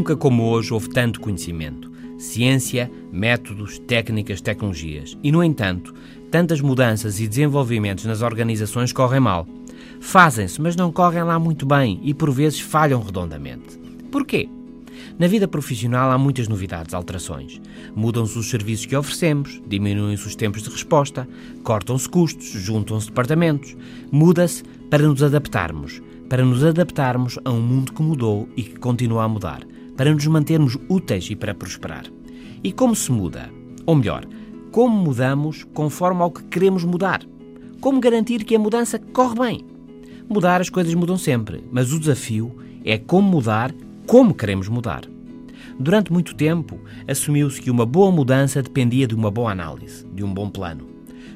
como hoje houve tanto conhecimento. Ciência, métodos, técnicas, tecnologias. E, no entanto, tantas mudanças e desenvolvimentos nas organizações correm mal. Fazem-se, mas não correm lá muito bem e por vezes falham redondamente. Porquê? Na vida profissional há muitas novidades, alterações. Mudam-se os serviços que oferecemos, diminuem-se os tempos de resposta, cortam-se custos, juntam-se departamentos. Muda-se para nos adaptarmos, para nos adaptarmos a um mundo que mudou e que continua a mudar, para nos mantermos úteis e para prosperar. E como se muda? Ou melhor, como mudamos conforme ao que queremos mudar? Como garantir que a mudança corre bem? Mudar as coisas mudam sempre, mas o desafio é como mudar como queremos mudar. Durante muito tempo, assumiu-se que uma boa mudança dependia de uma boa análise, de um bom plano.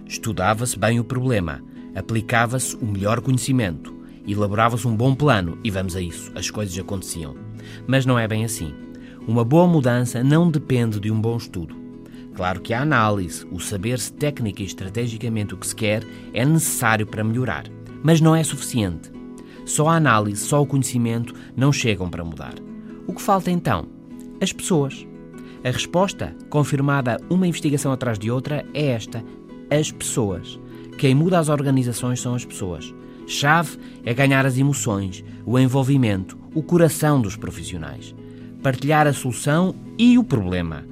Estudava-se bem o problema, aplicava-se o melhor conhecimento, elaborava-se um bom plano e vamos a isso, as coisas aconteciam. Mas não é bem assim. Uma boa mudança não depende de um bom estudo. Claro que a análise, o saber-se técnica e estrategicamente o que se quer, é necessário para melhorar, mas não é suficiente. Só a análise, só o conhecimento não chegam para mudar. O que falta então? As pessoas. A resposta, confirmada uma investigação atrás de outra, é esta: as pessoas. Quem muda as organizações são as pessoas. Chave é ganhar as emoções, o envolvimento, o coração dos profissionais. Partilhar a solução e o problema.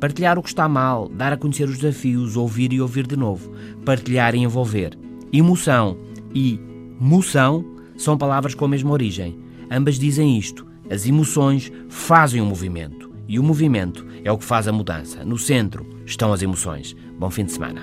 Partilhar o que está mal, dar a conhecer os desafios, ouvir e ouvir de novo. Partilhar e envolver. Emoção e moção são palavras com a mesma origem. Ambas dizem isto: as emoções fazem o movimento e o movimento é o que faz a mudança. No centro estão as emoções. Bom fim de semana.